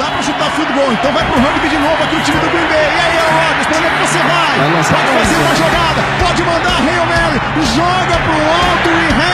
dá pra chutar field goal. Então vai pro rugby de novo aqui o time do Green Bay. E aí, Rodgers, pra onde é que você vai? Pode fazer uma jogada, pode mandar Hail Mary, joga pro alto e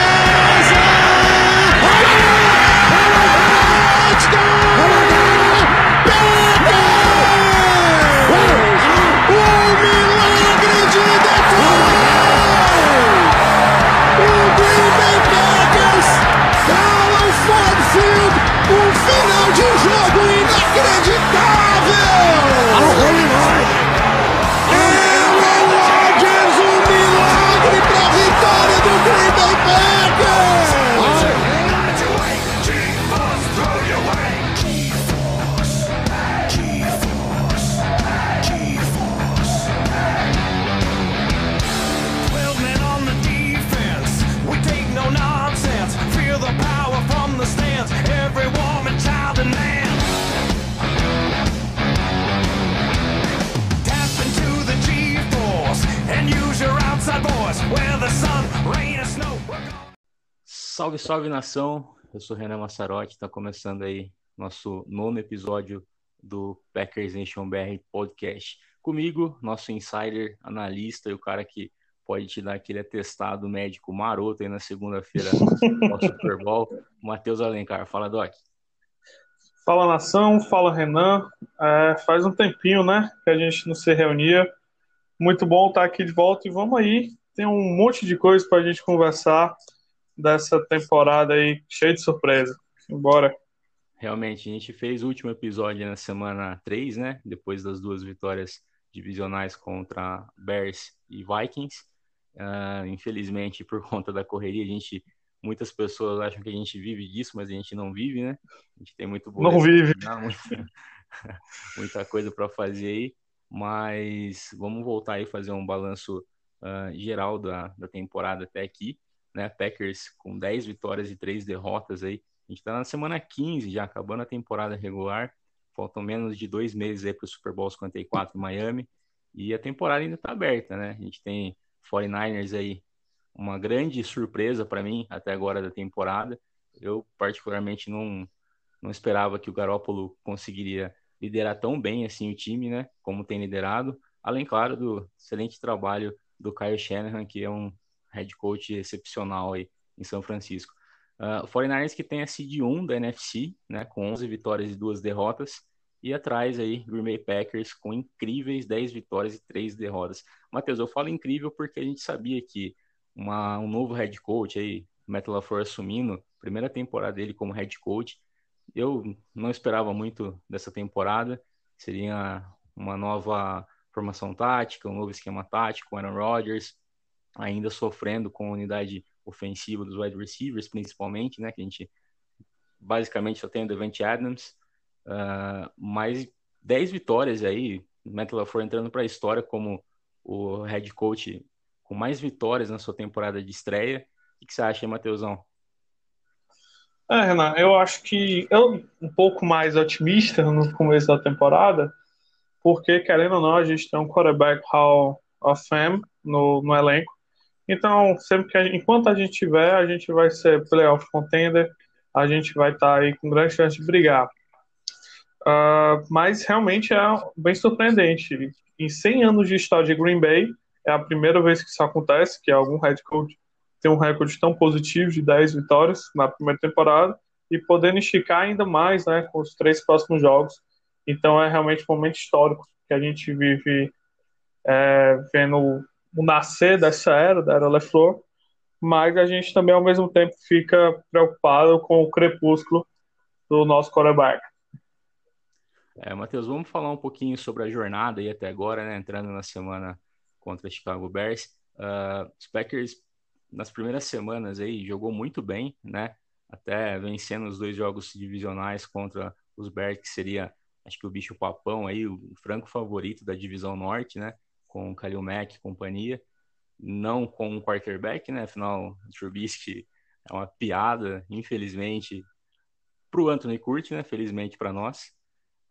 Salve, salve nação! Eu sou Renan Massarotti, está começando aí nosso nono episódio do Packers Nation BR Podcast. Comigo, nosso insider, analista e o cara que pode te dar aquele atestado médico maroto aí na segunda-feira no Super Bowl, Matheus Alencar. Fala, Doc. Fala nação, fala Renan. É, faz um tempinho, né, que a gente não se reunia. Muito bom estar aqui de volta e vamos aí. Tem um monte de coisa para a gente conversar dessa temporada aí, cheia de surpresa. Bora. Realmente, a gente fez o último episódio na semana 3, né? Depois das duas vitórias divisionais contra Bears e Vikings. Uh, infelizmente, por conta da correria, a gente muitas pessoas acham que a gente vive disso, mas a gente não vive, né? A gente tem muito não vive muita, muita coisa para fazer aí, mas vamos voltar aí fazer um balanço uh, geral da, da temporada até aqui né? Packers com 10 vitórias e 3 derrotas aí. A gente está na semana 15 já, acabando a temporada regular. Faltam menos de dois meses aí para o Super Bowl 54 em Miami. E a temporada ainda está aberta, né? A gente tem 49ers aí, uma grande surpresa para mim até agora da temporada. Eu, particularmente, não, não esperava que o Garópolo conseguiria liderar tão bem assim o time, né? Como tem liderado. Além, claro, do excelente trabalho do Kyle Shanahan, que é um head coach excepcional aí em São Francisco. Uh, o 49ers que tem a seed 1 da NFC, né, com 11 vitórias e 2 derrotas, e atrás aí Green Bay Packers com incríveis 10 vitórias e 3 derrotas. Matheus, eu falo incrível porque a gente sabia que uma, um novo head coach aí, Matt LaFleur assumindo, primeira temporada dele como head coach, eu não esperava muito dessa temporada, seria uma nova formação tática, um novo esquema tático, Aaron Rodgers, ainda sofrendo com a unidade ofensiva dos wide receivers, principalmente, né? Que a gente basicamente só tem o Devante Adams, uh, mais 10 vitórias aí, Matt LaFleur entrando para a história como o head coach com mais vitórias na sua temporada de estreia. O que você acha, hein, Matheusão? É, Renan, eu acho que eu um pouco mais otimista no começo da temporada, porque, querendo ou não, a gente tem um quarterback Hall of Fame no, no elenco, então, sempre que a, enquanto a gente tiver, a gente vai ser playoff contender, a gente vai estar tá aí com grande chance de brigar. Uh, mas realmente é bem surpreendente. Em 100 anos de história de Green Bay, é a primeira vez que isso acontece, que algum head coach tem um recorde tão positivo de 10 vitórias na primeira temporada e podendo esticar ainda mais né, com os três próximos jogos. Então é realmente um momento histórico que a gente vive é, vendo o nascer dessa era, da era LeFleur, mas a gente também, ao mesmo tempo, fica preocupado com o crepúsculo do nosso quarterback. É, Matheus, vamos falar um pouquinho sobre a jornada aí até agora, né? Entrando na semana contra Chicago Bears. Uh, os Packers, nas primeiras semanas aí, jogou muito bem, né? Até vencendo os dois jogos divisionais contra os Bears, que seria, acho que o bicho papão aí, o franco favorito da divisão norte, né? Com o Kalil Mack e companhia, não com um quarterback, né? Afinal, Trubisky é uma piada, infelizmente, para o Anthony Curti, né? Felizmente para nós.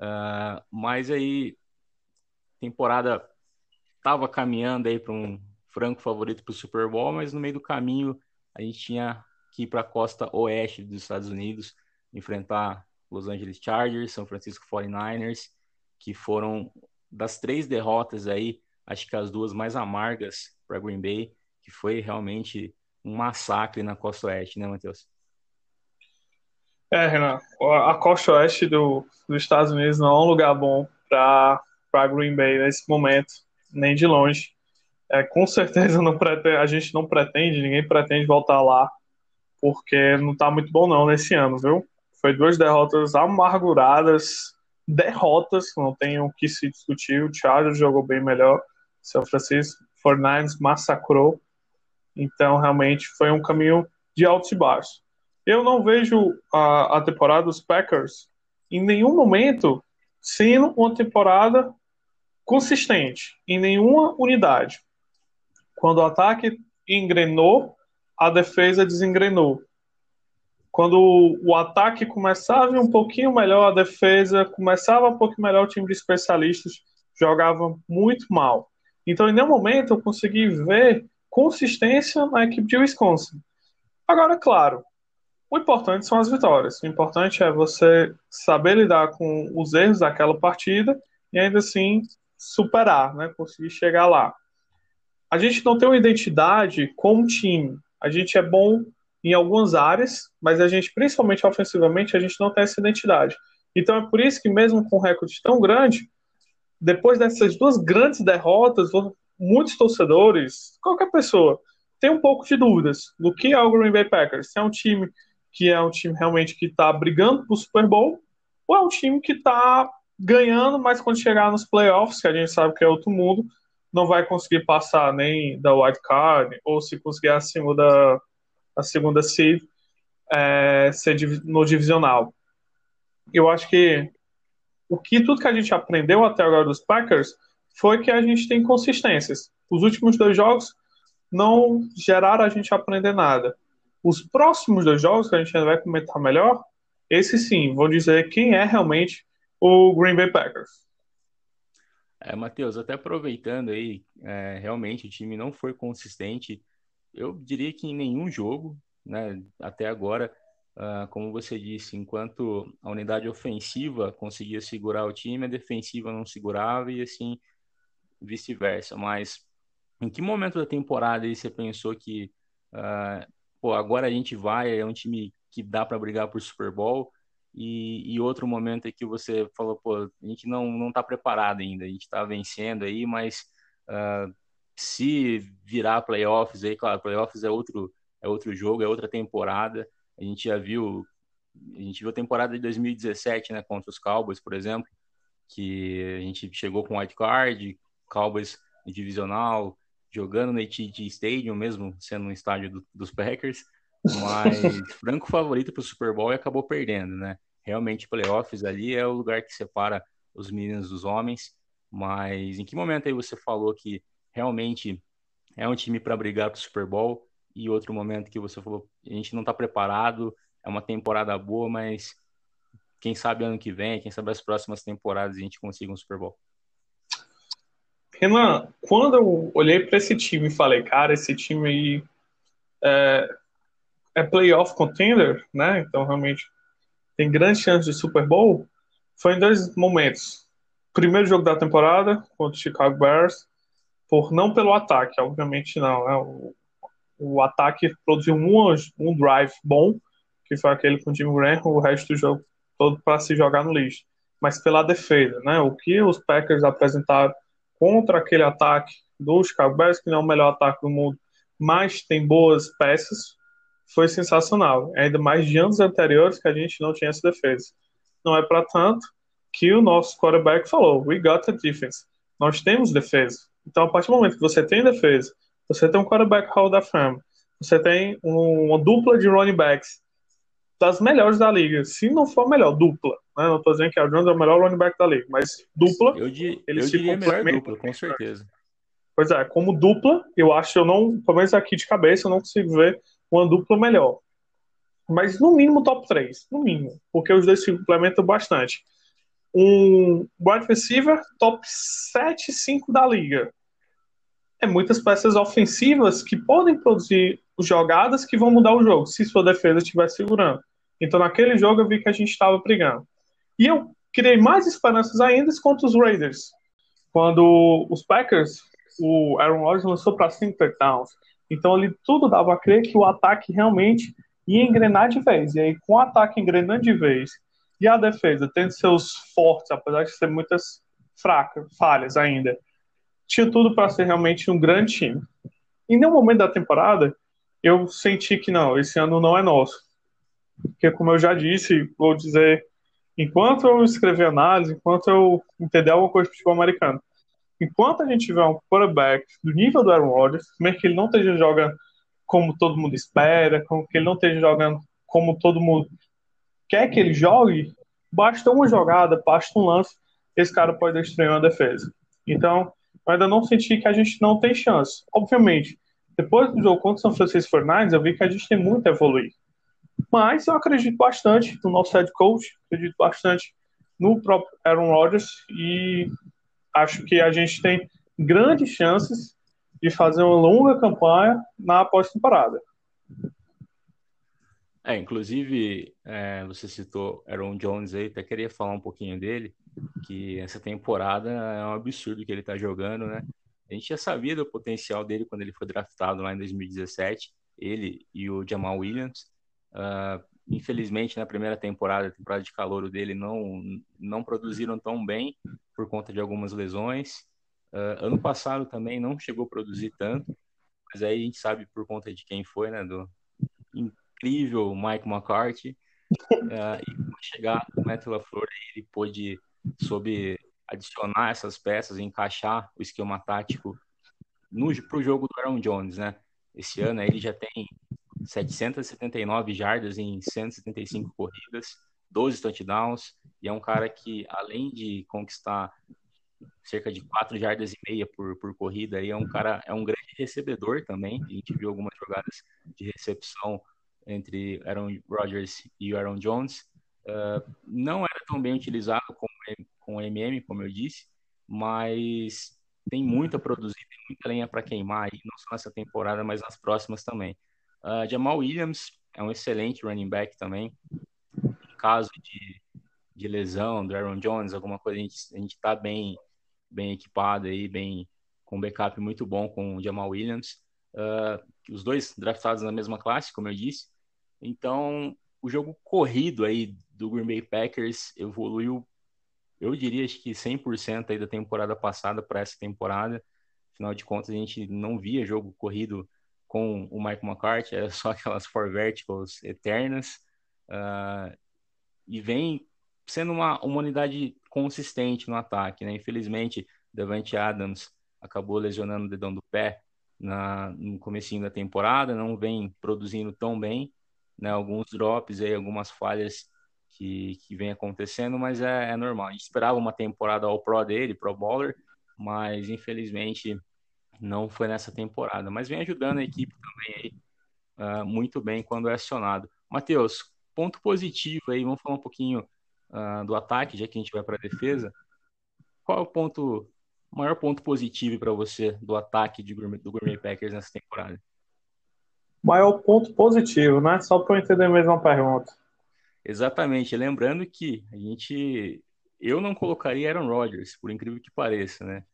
Uh, mas aí, temporada estava caminhando aí para um franco favorito para o Super Bowl, mas no meio do caminho a gente tinha que ir para a costa oeste dos Estados Unidos, enfrentar Los Angeles Chargers, São Francisco 49ers, que foram das três derrotas aí, acho que as duas mais amargas para Green Bay, que foi realmente um massacre na costa oeste, né, Matheus? É, Renan, a costa oeste do, dos Estados Unidos não é um lugar bom para Green Bay nesse momento, nem de longe. É, com certeza não pretende, a gente não pretende, ninguém pretende voltar lá, porque não está muito bom não nesse ano, viu? Foi duas derrotas amarguradas, derrotas, não tem o que se discutir. O Chargers jogou bem melhor, São Francisco 49ers massacrou. Então, realmente, foi um caminho de altos e baixos. Eu não vejo a, a temporada dos Packers em nenhum momento sendo uma temporada consistente, em nenhuma unidade. Quando o ataque engrenou, a defesa desengrenou. Quando o ataque começava um pouquinho melhor, a defesa começava um pouquinho melhor, o time de especialistas jogava muito mal. Então, em nenhum momento eu consegui ver consistência na equipe de Wisconsin. Agora, claro, o importante são as vitórias. O importante é você saber lidar com os erros daquela partida e ainda assim superar, né? conseguir chegar lá. A gente não tem uma identidade como time. A gente é bom em algumas áreas, mas a gente, principalmente ofensivamente, a gente não tem essa identidade. Então é por isso que, mesmo com um recorde tão grande, depois dessas duas grandes derrotas, muitos torcedores, qualquer pessoa, tem um pouco de dúvidas do que é o Green Bay Packers. Se é um time que é um time realmente que está brigando para o Super Bowl, ou é um time que está ganhando, mas quando chegar nos playoffs, que a gente sabe que é outro mundo, não vai conseguir passar nem da wild card, ou se conseguir acima da, a segunda seed é, ser no divisional. Eu acho que o que tudo que a gente aprendeu até agora dos Packers foi que a gente tem consistências. Os últimos dois jogos não geraram a gente aprender nada. Os próximos dois jogos, que a gente vai comentar melhor, esses sim vão dizer quem é realmente o Green Bay Packers. É, Matheus, até aproveitando aí, é, realmente o time não foi consistente eu diria que em nenhum jogo, né, até agora, uh, como você disse, enquanto a unidade ofensiva conseguia segurar o time, a defensiva não segurava e assim vice-versa. Mas em que momento da temporada você pensou que, uh, pô, agora a gente vai, é um time que dá para brigar por Super Bowl? E, e, outro momento é que você falou, pô, a gente não, não tá preparado ainda, a gente está vencendo aí, mas uh, se virar playoffs aí, claro, playoffs é outro, é outro jogo, é outra temporada. A gente já viu, a gente viu a temporada de 2017, né, contra os Cowboys, por exemplo, que a gente chegou com white card, Cowboys divisional, jogando no AT&T Stadium mesmo, sendo um estádio do, dos Packers, mas franco favorito para o Super Bowl e acabou perdendo, né? Realmente playoffs ali é o lugar que separa os meninos dos homens, mas em que momento aí você falou que realmente é um time para brigar para o Super Bowl. E outro momento que você falou, a gente não está preparado, é uma temporada boa, mas quem sabe ano que vem, quem sabe as próximas temporadas a gente consiga um Super Bowl. Renan, quando eu olhei para esse time e falei, cara, esse time aí é, é playoff contender, né? Então realmente tem grande chance de Super Bowl. Foi em dois momentos. Primeiro jogo da temporada contra o Chicago Bears por não pelo ataque, obviamente não. Né? O, o ataque produziu um, um drive bom, que foi aquele com o Jim Graham, o resto do jogo todo para se jogar no lixo. Mas pela defesa, né? O que os Packers apresentaram contra aquele ataque do Chicago Bears, que não é o melhor ataque do mundo, mas tem boas peças, foi sensacional. Ainda mais de anos anteriores que a gente não tinha essa defesa. Não é para tanto que o nosso quarterback falou: We got a defense. Nós temos defesa. Então, a partir do momento que você tem defesa, você tem um quarterback hall da fama, você tem um, uma dupla de running backs das melhores da liga. Se não for melhor, dupla. Né? Não estou dizendo que a Jones é o melhor running back da liga, mas dupla. Eu, di, eles eu diria melhor dupla, com certeza. Pois é, como dupla, eu acho, eu não, pelo menos aqui de cabeça, eu não consigo ver uma dupla melhor. Mas no mínimo top 3, no mínimo, porque os dois se complementam bastante. Um wide receiver top 7, 5 da liga é muitas peças ofensivas que podem produzir jogadas que vão mudar o jogo, se sua defesa estiver segurando. Então, naquele jogo, eu vi que a gente estava brigando. E eu criei mais esperanças ainda contra os Raiders. Quando os Packers, o Aaron Rodgers lançou para cinco touchdowns. Então, ali tudo dava a crer que o ataque realmente ia engrenar de vez. E aí, com o ataque engrenando de vez e a defesa tendo seus fortes, apesar de ser muitas fracas, falhas ainda, tinha tudo para ser realmente um grande time. Em nenhum momento da temporada eu senti que não, esse ano não é nosso. Porque, como eu já disse, vou dizer, enquanto eu escrever análise, enquanto eu entender alguma coisa de futebol americano, enquanto a gente tiver um quarterback do nível do Aaron Rodgers, mesmo que ele não esteja jogando como todo mundo espera, como que ele não esteja jogando como todo mundo quer que ele jogue, basta uma jogada, basta um lance, esse cara pode destruir uma defesa. Então, eu ainda não senti que a gente não tem chance. Obviamente, depois do jogo contra o São Francisco 49 eu vi que a gente tem muito a evoluir. Mas eu acredito bastante no nosso head coach, acredito bastante no próprio Aaron Rodgers e acho que a gente tem grandes chances de fazer uma longa campanha na pós-temporada. É, inclusive, é, você citou Aaron Jones aí, até queria falar um pouquinho dele, que essa temporada é um absurdo que ele tá jogando, né? A gente já sabia do potencial dele quando ele foi draftado lá em 2017, ele e o Jamal Williams. Uh, infelizmente, na primeira temporada, a temporada de calor dele, não, não produziram tão bem por conta de algumas lesões. Uh, ano passado também não chegou a produzir tanto, mas aí a gente sabe por conta de quem foi, né? Do incrível Mike McCarthy. Uh, e chegar o Matt LaFleur, ele pôde, sob adicionar essas peças, encaixar o esquema tático para o jogo do Aaron Jones, né? Esse ano ele já tem 779 jardas em 175 corridas, 12 touchdowns, e é um cara que, além de conquistar cerca de 4 jardas e meia por, por corrida, aí é um cara, é um grande recebedor também. A gente viu algumas jogadas de recepção entre Aaron Rodgers e Aaron Jones. Uh, não era tão bem utilizado como com o MM, como eu disse, mas tem muito a produzir, tem muita lenha para queimar aí, não só nessa temporada, mas nas próximas também. Uh, Jamal Williams é um excelente running back também. Em caso de, de lesão do Aaron Jones, alguma coisa, a gente está bem, bem equipado aí, bem com um backup muito bom com o Jamal Williams. Uh, os dois draftados na mesma classe, como eu disse. Então, o jogo corrido aí do Green Bay Packers evoluiu eu diria acho que 100% aí da temporada passada para essa temporada. Afinal de contas, a gente não via jogo corrido com o Mike McCarthy, era só aquelas four verticals eternas. Uh, e vem sendo uma, uma unidade consistente no ataque, né? Infelizmente, Devante Adams acabou lesionando o dedão do pé na, no comecinho da temporada, não vem produzindo tão bem, né? Alguns drops aí, algumas falhas que, que vem acontecendo, mas é, é normal. A gente esperava uma temporada ao pro dele, pro bowler, mas infelizmente não foi nessa temporada. Mas vem ajudando a equipe também aí, uh, muito bem quando é acionado. Matheus, ponto positivo aí, vamos falar um pouquinho uh, do ataque, já que a gente vai para a defesa. Qual é o ponto, maior ponto positivo para você do ataque de, do Gourmet Packers nessa temporada? Maior ponto positivo, né? Só para eu entender a mesma pergunta. Exatamente. Lembrando que a gente. Eu não colocaria Aaron Rodgers, por incrível que pareça, né?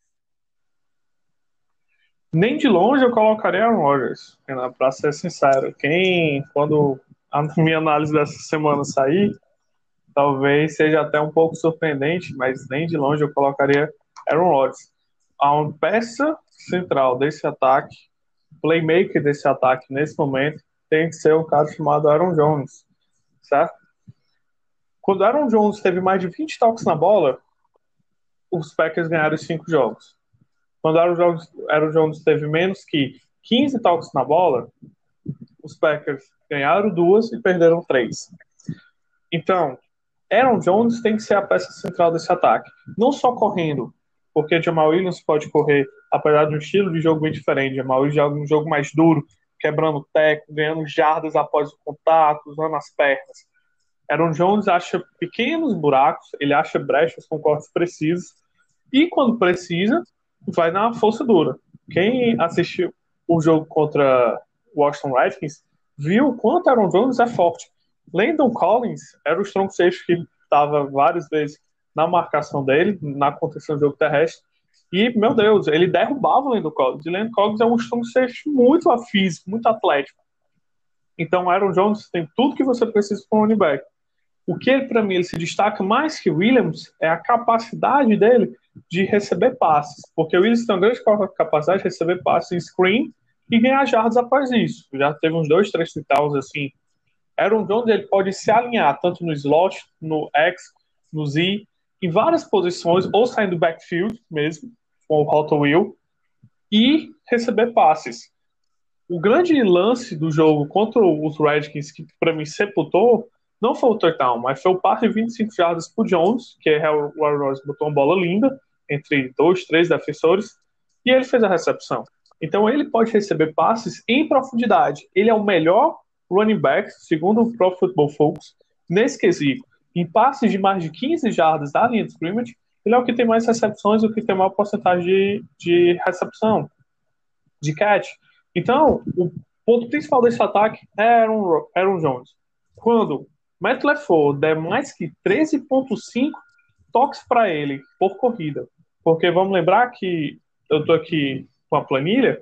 Nem de longe eu colocaria Aaron Rodgers, para ser sincero. Quem, quando a minha análise dessa semana sair, talvez seja até um pouco surpreendente, mas nem de longe eu colocaria Aaron Rodgers. A peça central desse ataque, playmaker desse ataque nesse momento, tem que ser o cara chamado Aaron Jones, certo? Quando Aaron Jones teve mais de 20 toques na bola, os Packers ganharam cinco jogos. Quando Aaron Jones, Aaron Jones teve menos que 15 toques na bola, os Packers ganharam duas e perderam três. Então, Aaron Jones tem que ser a peça central desse ataque. Não só correndo, porque Jamal Williams pode correr, apesar de um estilo de jogo bem diferente. Williams joga um jogo mais duro, quebrando teco, ganhando jardas após o contato, usando as pernas. Aaron Jones acha pequenos buracos, ele acha brechas com cortes precisos, e quando precisa, vai na força dura. Quem assistiu o jogo contra o Washington Redskins viu o quanto Aaron Jones é forte. Landon Collins era o strong safety que estava várias vezes na marcação dele, na contenção do jogo terrestre. E, meu Deus, ele derrubava o Landon Collins. E Landon Collins é um safety muito físico, muito atlético. Então, Aaron Jones tem tudo que você precisa para um running back. O que, para mim, ele se destaca mais que Williams é a capacidade dele de receber passes. Porque o Williams tem uma grande capacidade de receber passes em screen e ganhar jardas após isso. Já teve uns dois, três titãs assim. Aaron Jones ele pode se alinhar tanto no slot, no X, no Z, em várias posições, ou sair do backfield mesmo, com o Hot Wheel, e receber passes. O grande lance do jogo contra os Redskins, que para mim sepultou, não foi o touchdown, mas foi o passe de 25 jardas para Jones, que é o Aaron Rodgers botou uma bola linda entre dois, três defensores, e ele fez a recepção. Então ele pode receber passes em profundidade. Ele é o melhor running back, segundo o Pro Football Focus, nesse quesito. Em passes de mais de 15 jardas da linha de scrimmage, ele é o que tem mais recepções, o que tem maior porcentagem de, de recepção, de catch. Então, o ponto principal desse ataque é Aaron, Aaron Jones. Quando Matt LeFleur der mais que 13.5 toques para ele por corrida, porque vamos lembrar que eu estou aqui com a planilha,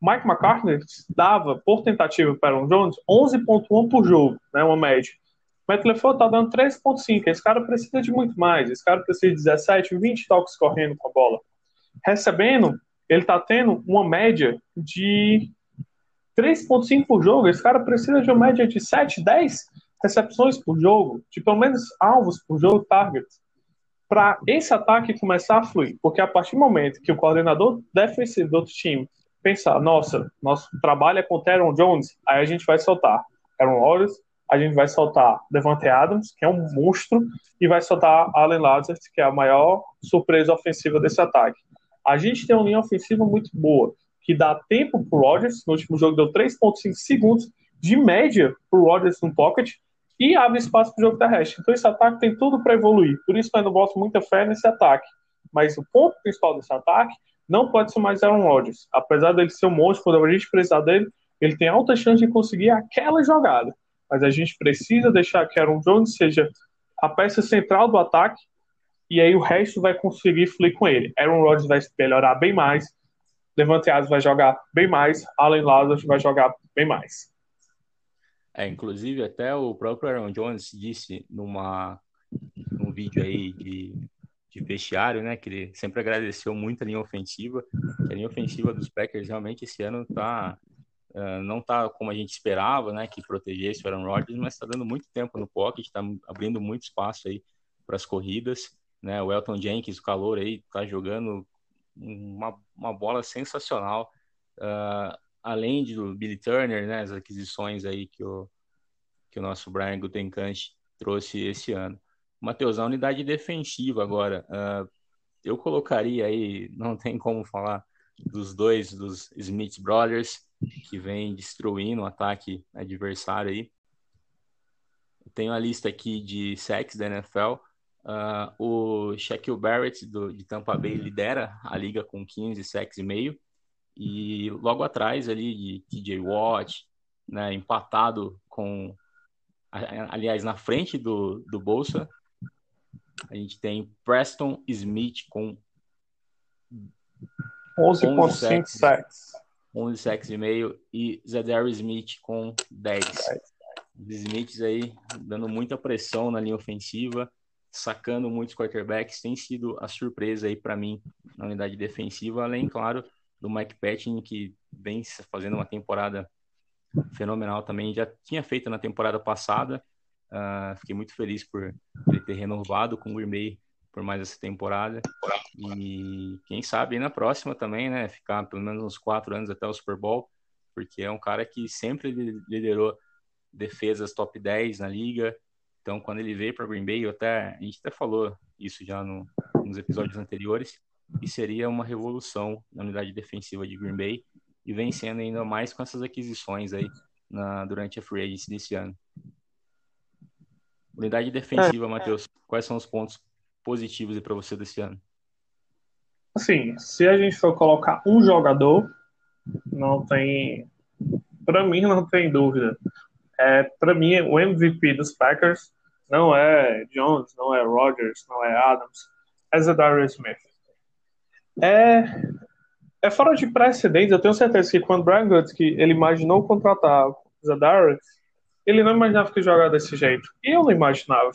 Mike McCartney dava por tentativa para Aaron Jones 11.1 por jogo, né, uma média. LeFleur está dando 3.5. Esse cara precisa de muito mais. Esse cara precisa de 17, 20 toques correndo com a bola. Recebendo, ele está tendo uma média de 3.5 por jogo. Esse cara precisa de uma média de 7, 10 recepções por jogo, de pelo menos alvos por jogo, targets, para esse ataque começar a fluir. Porque a partir do momento que o coordenador defensivo do outro time pensar, nossa, nosso trabalho é com Teron Jones, aí a gente vai soltar Aaron Rodgers, a gente vai soltar Devante Adams, que é um monstro, e vai soltar Allen Lazard, que é a maior surpresa ofensiva desse ataque. A gente tem uma linha ofensiva muito boa, que dá tempo pro Rodgers, no último jogo deu 3.5 segundos de média pro Rodgers no pocket, e abre espaço para o jogo terrestre. Então esse ataque tem tudo para evoluir. Por isso eu ainda boto muita fé nesse ataque. Mas o ponto principal desse ataque não pode ser mais Aaron Rodgers. Apesar dele ser um monstro, quando a gente precisar dele, ele tem alta chance de conseguir aquela jogada. Mas a gente precisa deixar que Aaron Jones seja a peça central do ataque e aí o resto vai conseguir fluir com ele. Aaron Rodgers vai melhorar bem mais, Levante Adams vai jogar bem mais, Allen Lazarus vai jogar bem mais. É, inclusive até o próprio Aaron Jones disse numa num vídeo aí de, de vestiário, né, que ele sempre agradeceu muito a linha ofensiva, que a linha ofensiva dos Packers realmente esse ano tá uh, não tá como a gente esperava, né, que protegesse o Aaron Rodgers, mas está dando muito tempo no pocket, está abrindo muito espaço aí para as corridas, né, o Elton Jenkins, o calor aí, tá jogando uma, uma bola sensacional. Uh, além do Billy Turner, né, as aquisições aí que o, que o nosso Brian Gutenkant trouxe esse ano. Matheus, a unidade defensiva agora, uh, eu colocaria aí, não tem como falar dos dois, dos Smith Brothers, que vem destruindo o ataque adversário aí. Eu tenho a lista aqui de sacks da NFL. Uh, o Shaquille Barrett do, de Tampa Bay lidera a liga com 15 sacks e meio. E logo atrás ali de TJ Watt, né, empatado com, aliás, na frente do, do Bolsa, a gente tem Preston Smith com 11.5 sacks. 11 sacks e meio e Zedary Smith com 10. Os Smiths aí dando muita pressão na linha ofensiva, sacando muitos quarterbacks, tem sido a surpresa aí para mim na unidade defensiva, além, claro, do Mike Patton, que vem fazendo uma temporada fenomenal também. Já tinha feito na temporada passada. Uh, fiquei muito feliz por ele ter renovado com o Green Bay por mais essa temporada. E quem sabe na próxima também, né? Ficar pelo menos uns quatro anos até o Super Bowl, porque é um cara que sempre liderou defesas top 10 na liga. Então, quando ele veio para Green Bay, até, a gente até falou isso já no, nos episódios anteriores, e seria uma revolução na unidade defensiva de Green Bay e vencendo ainda mais com essas aquisições aí na, durante a free agency desse ano. Unidade defensiva, é, Matheus, quais são os pontos positivos para você desse ano? Assim, se a gente for colocar um jogador, não tem. Para mim, não tem dúvida. é, para mim, o MVP dos Packers não é Jones, não é Rodgers, não é Adams, é Zadarius Smith. É, é fora de precedentes. Eu tenho certeza que quando Brian Gutsky ele imaginou contratar Zadarius, ele não imaginava que jogar desse jeito. E eu não imaginava.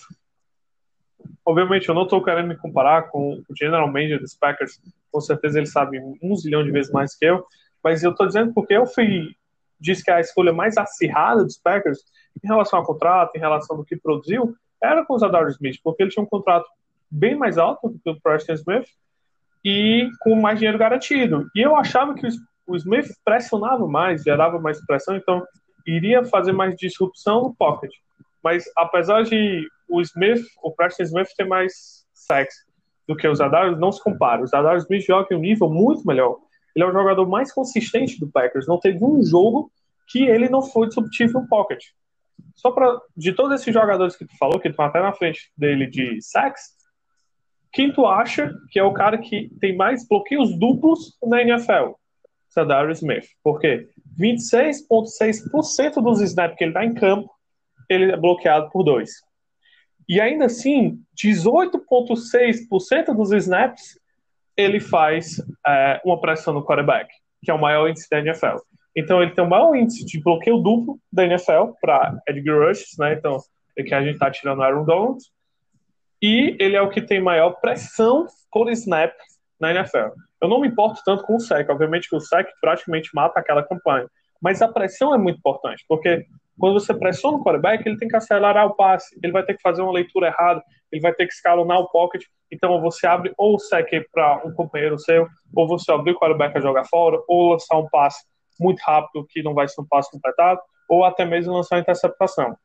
Obviamente, eu não estou querendo me comparar com o general manager dos Packers. Com certeza ele sabe um zilhão de vezes mais que eu. Mas eu estou dizendo porque eu fui disse que a escolha mais acirrada dos Packers em relação ao contrato, em relação ao que produziu, era com o Zadar Smith, porque ele tinha um contrato bem mais alto do que o Preston Smith e com mais dinheiro garantido. E eu achava que o Smith pressionava mais, gerava mais pressão, então iria fazer mais disrupção no pocket. Mas apesar de o Smith, o Preston Smith ter mais sacks do que o Zadar, não se compara. O Zadar Smith joga em um nível muito melhor. Ele é o jogador mais consistente do Packers. Não teve um jogo que ele não foi disruptivo no pocket. Só para de todos esses jogadores que tu falou, que estão até na frente dele de sacks, quem tu acha que é o cara que tem mais bloqueios duplos na NFL? Sadarius Smith. Por quê? 26,6% dos snaps que ele está em campo, ele é bloqueado por dois. E ainda assim, 18,6% dos snaps ele faz é, uma pressão no quarterback, que é o maior índice da NFL. Então ele tem o maior índice de bloqueio duplo da NFL para Edgar Rushes, né? Então é que a gente está tirando Aaron Donald. E ele é o que tem maior pressão por snap na NFL. Eu não me importo tanto com o SEC, obviamente que o SEC praticamente mata aquela campanha. Mas a pressão é muito importante, porque quando você pressiona o quarterback, ele tem que acelerar o passe, ele vai ter que fazer uma leitura errada, ele vai ter que escalonar o pocket. Então você abre ou o sec para um companheiro seu, ou você abre o quarterback a jogar fora, ou lançar um passe muito rápido que não vai ser um passe completado, ou até mesmo lançar uma interceptação.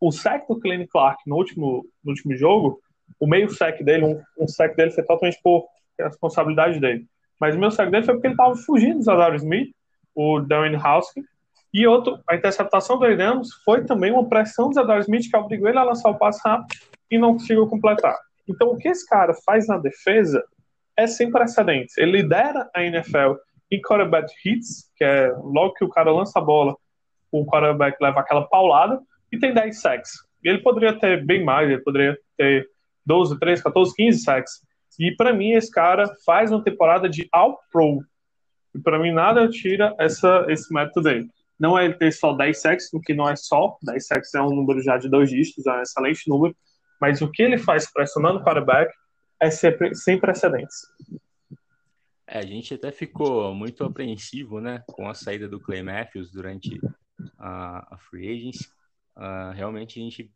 O sec do Clene Clark no último, no último jogo, o meio sec dele, um, um sec dele foi totalmente por responsabilidade dele. Mas o meu sec dele foi porque ele estava fugindo do Zadar Smith, o Darren Houskey, e outro, a interceptação do Adams foi também uma pressão do Zadar Smith que obrigou ele a lançar o passe rápido e não conseguiu completar. Então, o que esse cara faz na defesa é sem precedentes. Ele lidera a NFL em quarterback hits, que é logo que o cara lança a bola, o quarterback leva aquela paulada, e tem 10 sacks. Ele poderia ter bem mais, ele poderia ter 12, 13, 14, 15 sacks. E para mim, esse cara faz uma temporada de All-Pro. E para mim, nada tira essa, esse método dele. Não é ele ter só 10 sacks, o que não é só. 10 sacks é um número já de dois dígitos, é um excelente número. Mas o que ele faz pressionando o quarterback é sempre, sem precedentes. É, a gente até ficou muito apreensivo, né, com a saída do Clay Matthews durante a, a free agency. Uh, realmente a gente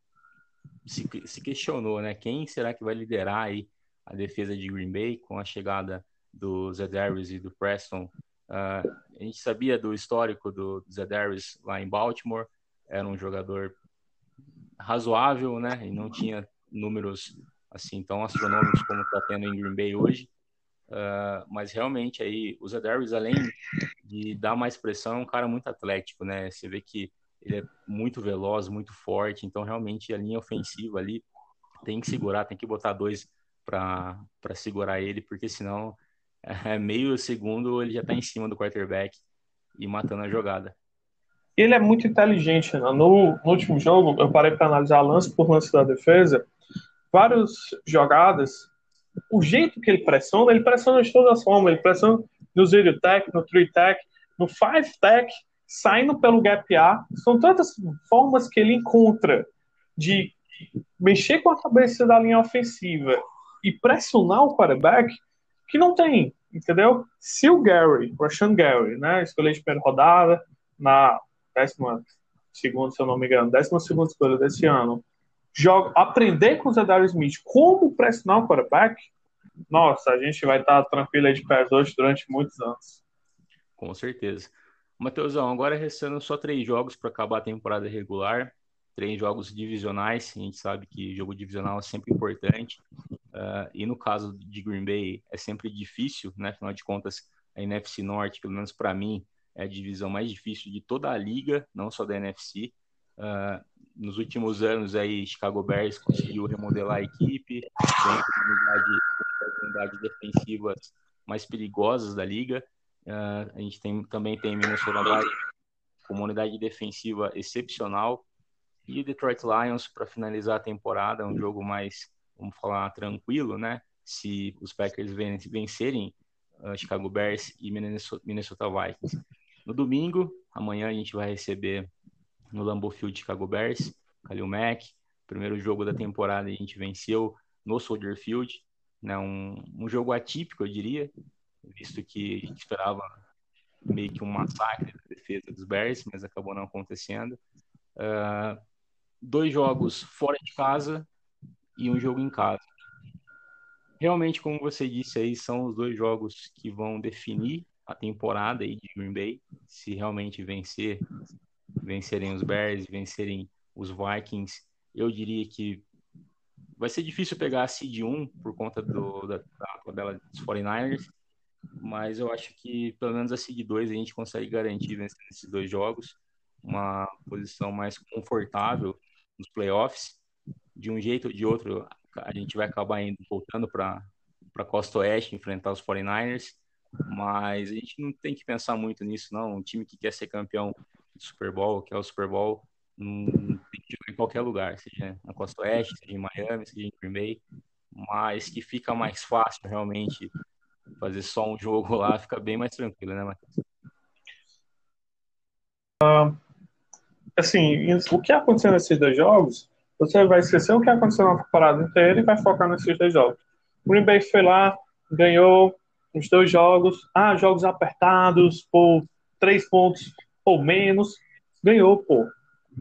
se, se, questionou, né, quem será que vai liderar aí a defesa de Green Bay com a chegada do Zedarius e do Preston. Uh, a gente sabia do histórico do Zedarius lá em Baltimore, era um jogador razoável, né, e não tinha números assim tão astronômicos como está tendo em Green Bay hoje. Uh, mas realmente aí o Zedarius, além de dar mais pressão, é um cara muito atlético, né? Você vê que ele é muito veloz, muito forte, então realmente a linha ofensiva ali tem que segurar, tem que botar dois para segurar ele, porque senão é meio segundo ele já está em cima do quarterback e matando a jogada. Ele é muito inteligente, né? no, no último jogo eu parei para analisar lance por lance da defesa, várias jogadas o jeito que ele pressiona, ele pressiona de todas as formas. Ele pressiona no zero tech, no three tech, no five tech, saindo pelo gap A. São tantas formas que ele encontra de mexer com a cabeça da linha ofensiva e pressionar o quarterback que não tem, entendeu? Se o Gary, Rashan Gary, né, escolher de primeira rodada, na décima segunda, se eu não me engano, décima segunda escolha desse ano, joga, aprender com o Zedar Smith como pressionar o quarterback, nossa, a gente vai estar tranquilo de pés hoje durante muitos anos. Com certeza. Matheusão, agora restando só três jogos para acabar a temporada regular, três jogos divisionais, a gente sabe que jogo divisional é sempre importante, uh, e no caso de Green Bay é sempre difícil, né? Afinal de contas, a NFC Norte, pelo menos para mim, é a divisão mais difícil de toda a liga, não só da NFC. Uh, ah, nos últimos anos aí Chicago Bears conseguiu remodelar a equipe de unidades defensivas mais perigosas da liga. Uh, a gente tem, também tem Minnesota Vikings com uma unidade defensiva excepcional. E Detroit Lions, para finalizar a temporada, um jogo mais, vamos falar, tranquilo, né? Se os Packers vencerem uh, Chicago Bears e Minnesota, Minnesota Vikings. No domingo, amanhã a gente vai receber no Lambeau Field Chicago Bears, Khalil Mack. Primeiro jogo da temporada a gente venceu no Soldier Field, né? Um, um jogo atípico, eu diria, visto que a gente esperava meio que um massacre da defesa dos Bears, mas acabou não acontecendo. Uh, dois jogos fora de casa e um jogo em casa. Realmente, como você disse aí, são os dois jogos que vão definir a temporada aí de Green Bay, se realmente vencer, vencerem os Bears, vencerem os Vikings, eu diria que vai ser difícil pegar a seed 1 por conta do, da, da tabela dos 49ers, mas eu acho que pelo menos a seed 2 a gente consegue garantir vencer esses dois jogos, uma posição mais confortável nos playoffs. De um jeito ou de outro, a gente vai acabar indo, voltando para a Costa Oeste, enfrentar os 49ers, mas a gente não tem que pensar muito nisso, não. Um time que quer ser campeão do Super Bowl, que é o Super Bowl, não tem que jogar em qualquer lugar, seja na Costa Oeste, seja em Miami, seja em Green Bay, mas que fica mais fácil realmente fazer só um jogo lá, fica bem mais tranquilo, né, Matheus? Uh, assim, o que aconteceu nesses dois jogos, você vai esquecer o que aconteceu na temporada inteira e vai focar nesses dois jogos. O Green Bay foi lá, ganhou os dois jogos, ah, jogos apertados, por três pontos ou menos, ganhou, pô.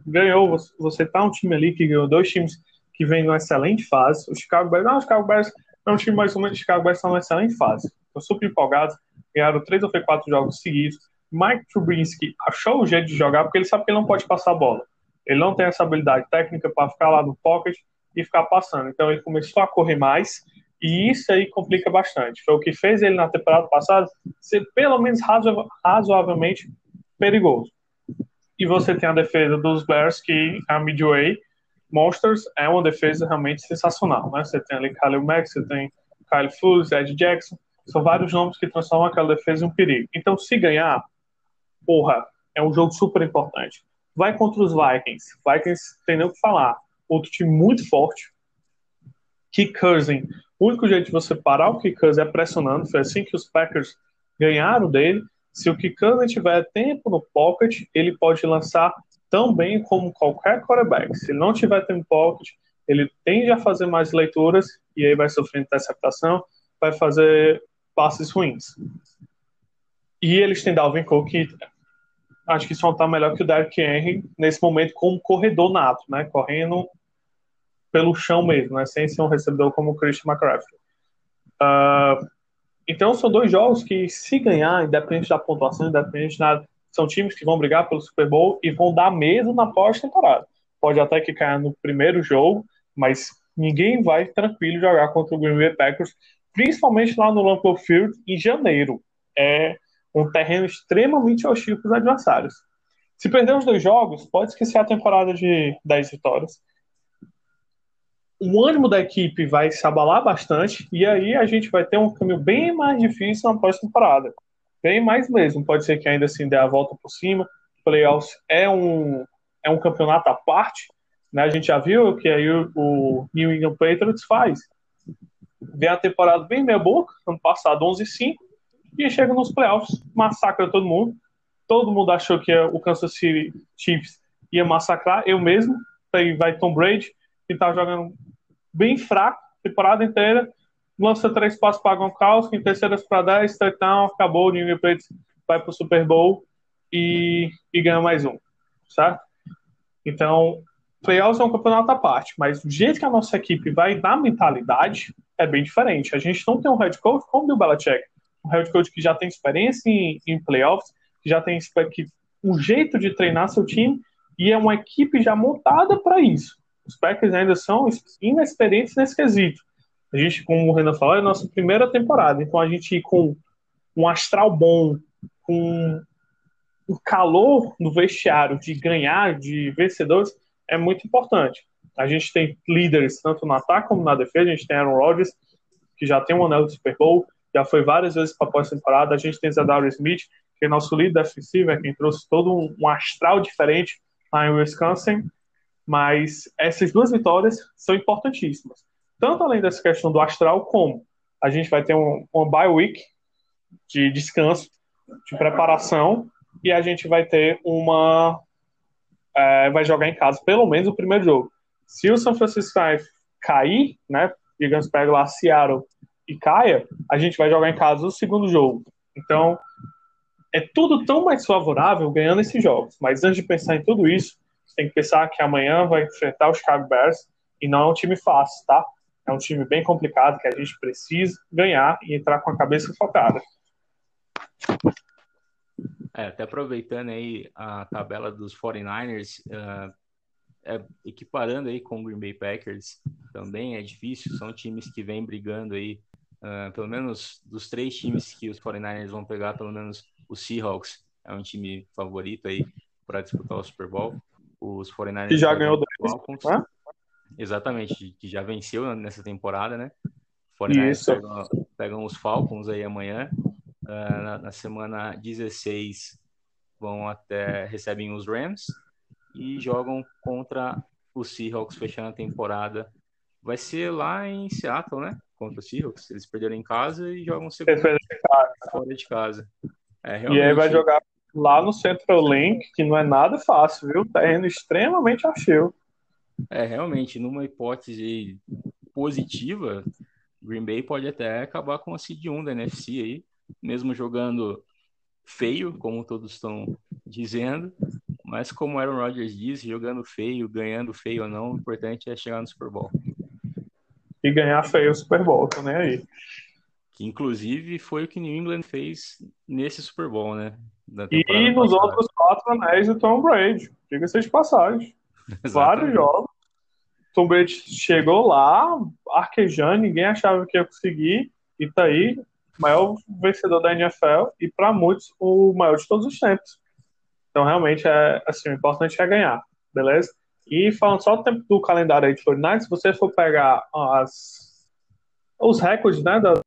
Ganhou, você tá um time ali que ganhou dois times que vem numa excelente fase. O Chicago Bears, não, o Chicago Bears é um time mais ou menos, o Chicago Bears está numa excelente fase. Estou super empolgado, ganharam três ou quatro jogos seguidos. Mike Trubinsky achou o jeito de jogar porque ele sabe que ele não pode passar a bola. Ele não tem essa habilidade técnica para ficar lá no pocket e ficar passando. Então ele começou a correr mais e isso aí complica bastante. Foi o que fez ele na temporada passada ser pelo menos razo razoavelmente perigoso. E você tem a defesa dos Bears, que a Midway Monsters é uma defesa realmente sensacional. Né? Você tem ali Khalil Mack, você tem Kyle Fuller, Ed Jackson. São vários nomes que transformam aquela defesa em um perigo. Então, se ganhar, porra, é um jogo super importante. Vai contra os Vikings. Vikings tem nem o que falar. Outro time muito forte. Kick Cousin o único jeito de você parar o Kick é pressionando. Foi assim que os Packers ganharam dele. Se o Kick tiver tempo no pocket, ele pode lançar tão bem como qualquer quarterback. Se não tiver tempo no pocket, ele tende a fazer mais leituras e aí vai sofrer interceptação, vai fazer passes ruins. E eles têm Dalvin Cook, que acho que só está melhor que o Derrick Henry nesse momento como corredor nato, né? Correndo pelo chão mesmo, né? sem ser um recebedor como o Christian McCaffrey. Uh, então são dois jogos que, se ganhar, independente da pontuação, independente da. São times que vão brigar pelo Super Bowl e vão dar medo na pós-temporada. Pode até que caia no primeiro jogo, mas ninguém vai tranquilo jogar contra o Green Bay Packers, principalmente lá no Lambeau Field em janeiro. É um terreno extremamente hostil para os adversários. Se perder os dois jogos, pode esquecer a temporada de 10 vitórias o ânimo da equipe vai se abalar bastante e aí a gente vai ter um caminho bem mais difícil na próxima temporada. Bem mais mesmo. Pode ser que ainda assim dê a volta por cima. Playoffs é um, é um campeonato à parte. Né? A gente já viu que aí o, o New England Patriots faz. Vem a temporada bem meia boca, ano passado 11-5, e chega nos playoffs, massacra todo mundo. Todo mundo achou que o Kansas City Chiefs ia massacrar, eu mesmo. Aí vai Tom Brady, que tá jogando bem fraco, temporada inteira, lança três passos para Gronkowski, em terceiras para 10, touchdown, acabou, o New England Patriots vai para o Super Bowl e, e ganha mais um, certo? Então, playoffs é um campeonato à parte, mas o jeito que a nossa equipe vai dar mentalidade é bem diferente. A gente não tem um head coach como o Bill Belichick, um head coach que já tem experiência em, em playoffs, que já tem um jeito de treinar seu time e é uma equipe já montada para isso. Os Packers ainda são inexperientes nesse quesito. A gente, como o Renan falou, é a nossa primeira temporada. Então a gente com um astral bom, com o calor no vestiário de ganhar, de vencedores, é muito importante. A gente tem líderes tanto no ataque como na defesa. A gente tem Aaron Rodgers, que já tem um anel do Super Bowl, já foi várias vezes para pós-temporada. A gente tem Zadar Smith, porque nosso líder defensivo é quem trouxe todo um, um astral diferente lá em Wisconsin, mas essas duas vitórias são importantíssimas. Tanto além dessa questão do astral, como a gente vai ter um, um bye week de descanso, de preparação, e a gente vai ter uma. É, vai jogar em casa pelo menos o primeiro jogo. Se o São Francisco cair, né? Digamos, pega lá Seattle e caia, a gente vai jogar em casa o segundo jogo. Então, é tudo tão mais favorável ganhando esses jogos. Mas antes de pensar em tudo isso, você tem que pensar que amanhã vai enfrentar os Chicago Bears e não é um time fácil, tá? É um time bem complicado que a gente precisa ganhar e entrar com a cabeça focada. É, até aproveitando aí a tabela dos 49ers, uh, é, equiparando aí com o Green Bay Packers, também é difícil, são times que vêm brigando aí, uh, pelo menos dos três times que os 49ers vão pegar, pelo menos o Seahawks é um time favorito aí para disputar o Super Bowl. Os 49ers que já ganhou dois, né? Exatamente, que já venceu nessa temporada, né? 49ers pegam, pegam, os Falcons aí amanhã. Uh, na, na, semana 16 vão até recebem os Rams e jogam contra os Seahawks fechando a temporada. Vai ser lá em Seattle, né? Contra os Seahawks. Eles perderam em casa e jogam segundo fora de casa. É, realmente... E aí vai jogar lá no Central Link, que não é nada fácil, viu? Terreno extremamente acheu. É, realmente, numa hipótese positiva, Green Bay pode até acabar com a seed 1 da NFC aí, mesmo jogando feio, como todos estão dizendo, mas como Aaron Rodgers disse, jogando feio, ganhando feio ou não, o importante é chegar no Super Bowl. E ganhar feio o Super Bowl, tô nem aí. Que inclusive foi o que New England fez nesse Super Bowl, né? E nos passada. outros quatro anéis do Tom Brady, diga-se de passagem. Vários jogos. Tom Brady chegou lá, arquejando, ninguém achava que ia conseguir, e tá aí, maior vencedor da NFL e para muitos o maior de todos os tempos. Então realmente é assim, o importante é ganhar, beleza? E falando só do tempo do calendário aí de 49 se você for pegar as, os recordes, né, da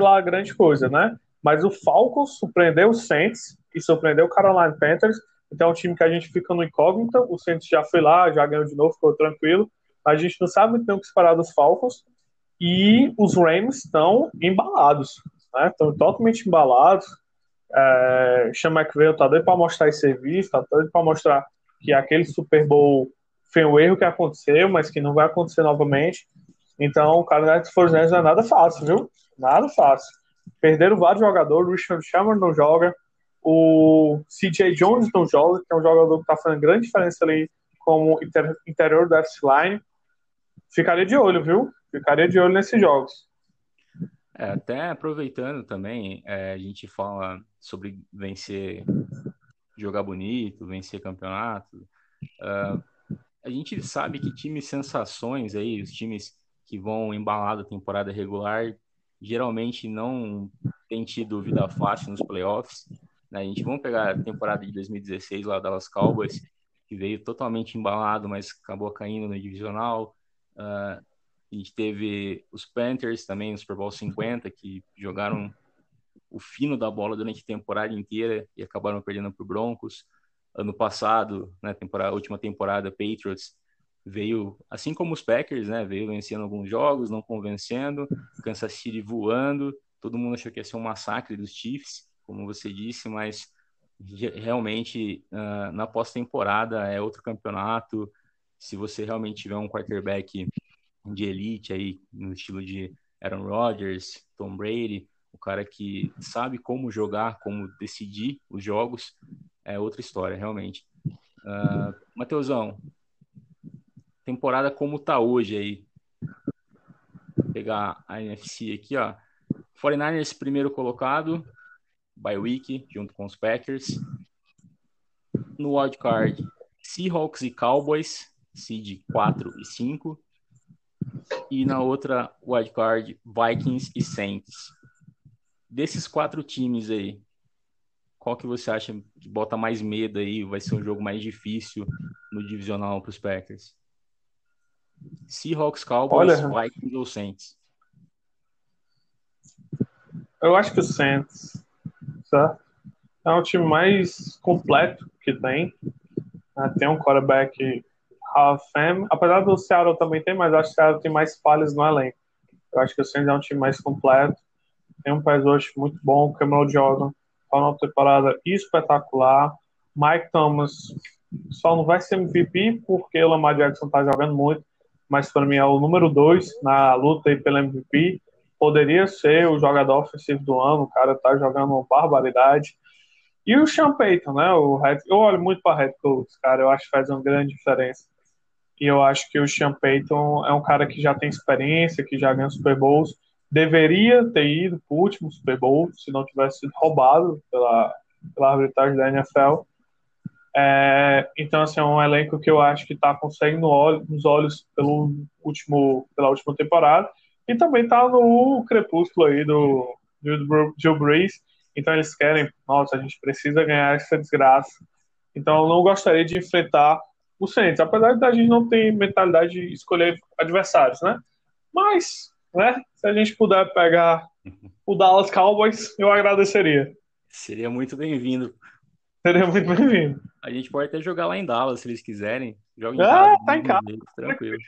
lá grande coisa, né? Mas o Falcons surpreendeu o Saints e surpreendeu o Carolina Panthers. Então é um time que a gente fica no incógnito. O Saints já foi lá, já ganhou de novo, ficou tranquilo. A gente não sabe muito bem o que esperar dos Falcons. E os Rams estão embalados, né? Estão totalmente embalados. É, Sean McVay tá doido para mostrar esse serviço, tá doido para mostrar que aquele Super Bowl foi um erro que aconteceu, mas que não vai acontecer novamente. Então, o dos Forzanes não é nada fácil, viu? Nada fácil. Perderam vários jogadores, o Richard Sherman não joga, o CJ Jones não joga, que é um jogador que está fazendo grande diferença ali como inter interior da line Ficaria de olho, viu? Ficaria de olho nesses jogos. É, até aproveitando também, é, a gente fala sobre vencer, jogar bonito, vencer campeonato. Uh, a gente sabe que times sensações aí, os times que vão embalar a temporada regular, geralmente não tem tido vida fácil nos playoffs. Né? A gente vamos pegar a temporada de 2016 lá Dallas Cowboys, que veio totalmente embalado, mas acabou caindo no divisional. Uh, a gente teve os Panthers também no Super Bowl 50, que jogaram o fino da bola durante a temporada inteira e acabaram perdendo para o Broncos. Ano passado, na né, última temporada, Patriots veio, assim como os Packers, né, veio vencendo alguns jogos, não convencendo, Kansas City voando, todo mundo achou que ia ser um massacre dos Chiefs, como você disse, mas realmente uh, na pós-temporada é outro campeonato. Se você realmente tiver um quarterback de elite aí, no estilo de Aaron Rodgers, Tom Brady, o cara que sabe como jogar, como decidir os jogos, é outra história, realmente. Uh, Mateusão, temporada como tá hoje aí. Vou pegar a NFC aqui, ó. 49ers primeiro colocado, by week, junto com os Packers. No wildcard, Seahawks e Cowboys, seed 4 e 5. E na outra wildcard, Vikings e Saints. Desses quatro times aí, qual que você acha que bota mais medo aí? Vai ser um jogo mais difícil no divisional para os Packers? Seahawks, Cowboys, Olha, Vikings ou Saints? Eu acho que o Saints, certo? é o time mais completo que tem. Né? Tem um quarterback Hall of Fame. Apesar do Seattle também tem, mas acho que o Seattle tem mais falhas no elenco. Eu acho que o Saints é um time mais completo. Tem um pass hoje muito bom. Cameron Jordan tá uma temporada espetacular. Mike Thomas só não vai ser MVP porque o Lamar Jackson tá jogando muito, mas para mim é o número dois na luta aí pelo MVP. Poderia ser o jogador ofensivo do ano, o cara tá jogando uma barbaridade. E o Sean Payton, né? O head, eu olho muito para Red Coach, cara, eu acho que faz uma grande diferença. E eu acho que o Sean Payton é um cara que já tem experiência, que já ganhou Super Bowls. Deveria ter ido para o último Super Bowl, se não tivesse sido roubado pela, pela arbitragem da NFL. É, então, assim, é um elenco que eu acho que está conseguindo nos olhos pelo último, pela última temporada. E também está no crepúsculo aí do, do Joe Brees. Então, eles querem, nossa, a gente precisa ganhar essa desgraça. Então, eu não gostaria de enfrentar o Saints, apesar de a gente não ter mentalidade de escolher adversários, né? Mas, né, se a gente puder pegar o Dallas Cowboys, eu agradeceria. Seria muito bem-vindo. Seria muito bem-vindo. A gente pode até jogar lá em Dallas, se eles quiserem. Joga em ah, casa. tá em casa. tranquilo.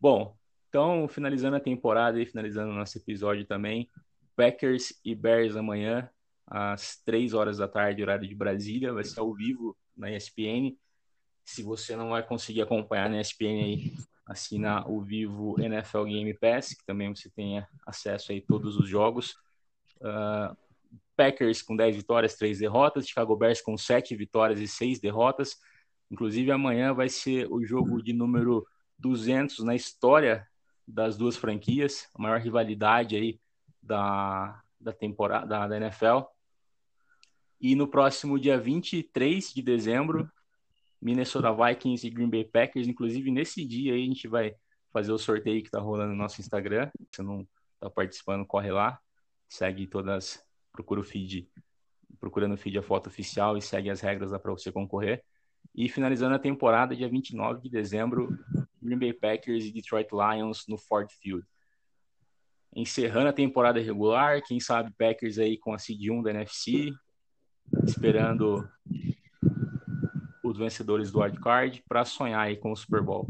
Bom, então, finalizando a temporada e finalizando o nosso episódio também, Packers e Bears amanhã, às 3 horas da tarde, horário de Brasília, vai ser ao vivo na ESPN. Se você não vai conseguir acompanhar na ESPN aí, assina o Vivo NFL Game Pass, que também você tenha acesso aí a todos os jogos. Uh, Packers com 10 vitórias, 3 derrotas, Chicago Bears com 7 vitórias e 6 derrotas. Inclusive amanhã vai ser o jogo de número 200 na história das duas franquias, a maior rivalidade aí da, da temporada da, da NFL. E no próximo dia 23 de dezembro, Minnesota Vikings e Green Bay Packers. Inclusive, nesse dia aí a gente vai fazer o sorteio que tá rolando no nosso Instagram. Se não tá participando, corre lá. Segue todas, procura o feed, procura no feed a foto oficial e segue as regras lá para você concorrer. E finalizando a temporada, dia 29 de dezembro, Green Bay Packers e Detroit Lions no Ford Field. Encerrando a temporada regular, quem sabe Packers aí com a seed 1 da NFC, esperando os vencedores do wildcard para sonhar aí com o Super Bowl.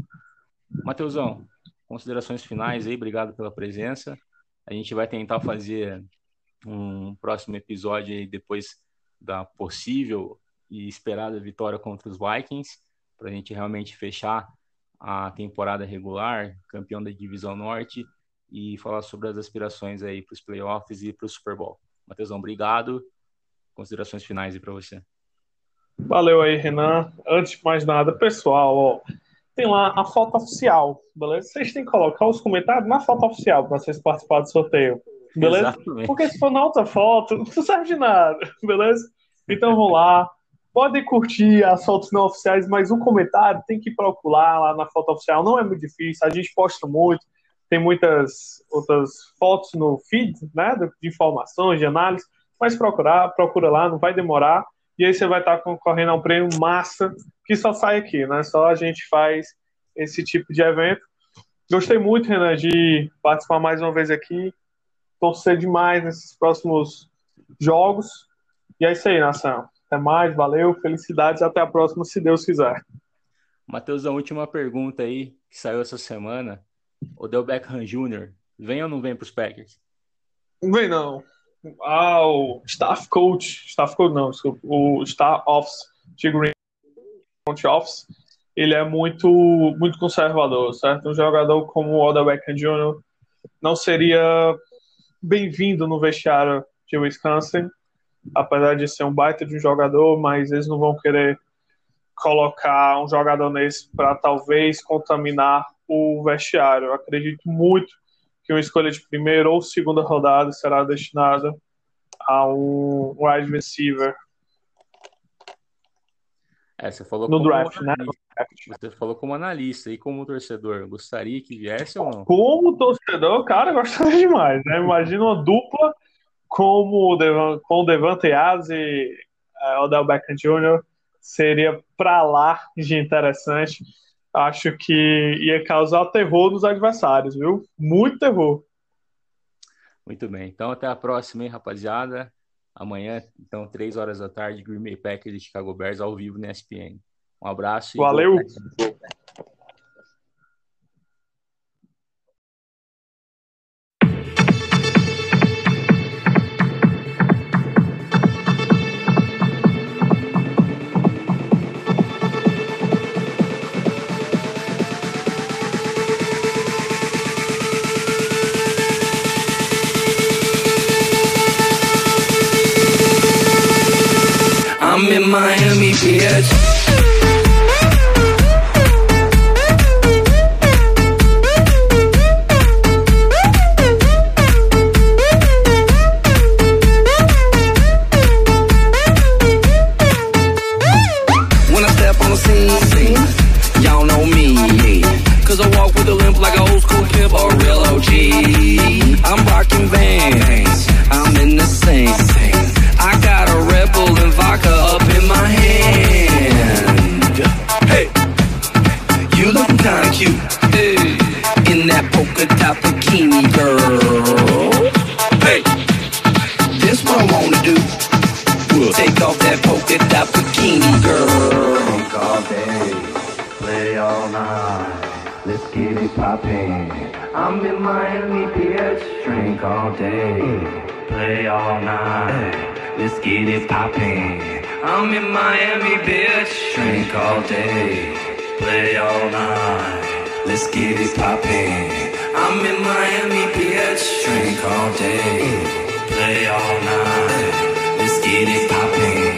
Mateusão, considerações finais aí, obrigado pela presença. A gente vai tentar fazer um próximo episódio aí depois da possível e esperada vitória contra os Vikings, para a gente realmente fechar a temporada regular, campeão da divisão norte e falar sobre as aspirações aí para os playoffs e para o Super Bowl. Mateusão, obrigado. Considerações finais aí para você. Valeu aí, Renan. Antes de mais nada, pessoal, ó, tem lá a foto oficial, beleza? Vocês têm que colocar os comentários na foto oficial para vocês participarem do sorteio, beleza? Exatamente. Porque se for na outra foto, não serve de nada, beleza? Então vão lá, podem curtir as fotos não oficiais, mas um comentário tem que procurar lá na foto oficial, não é muito difícil, a gente posta muito, tem muitas outras fotos no feed, né, de informações, de análise, mas procurar, procura lá, não vai demorar e aí você vai estar concorrendo a um prêmio massa que só sai aqui, né? Só a gente faz esse tipo de evento. Gostei muito, Renan, de participar mais uma vez aqui. Torcer demais nesses próximos jogos. E é isso aí, nação. Até mais, valeu, felicidades, até a próxima, se Deus quiser. Matheus, a última pergunta aí, que saiu essa semana. Odell Beckham Jr., vem ou não vem para os Packers? Não vem não ao staff coach, staff coach não, desculpa, o staff office de Green office, ele é muito muito conservador, certo? Um jogador como o Odell Beckham Jr. não seria bem-vindo no vestiário de Wisconsin, apesar de ser um baita de um jogador, mas eles não vão querer colocar um jogador nesse para talvez contaminar o vestiário. Eu acredito muito que uma escolha de primeira ou segunda rodada será destinada a um wide receiver. É, você falou no draft, né? Você falou como analista e como torcedor. Gostaria que viesse ou não? Como torcedor, cara, gostaria demais, né? Imagina uma dupla como o Devan, com o Devante Adams e uh, Odell Beckham Jr. Seria pra lá de interessante acho que ia causar terror nos adversários, viu? Muito terror. Muito bem. Então, até a próxima, hein, rapaziada. Amanhã, então, três horas da tarde, Green Bay Packers e Chicago Bears ao vivo na ESPN. Um abraço. Valeu! I'm in Miami, bitch. get it poppin'. I'm in Miami, bitch. Drink all day, play all night. Let's get it poppin'. I'm in Miami, bitch. Drink all day, play all night. Let's get it poppin'.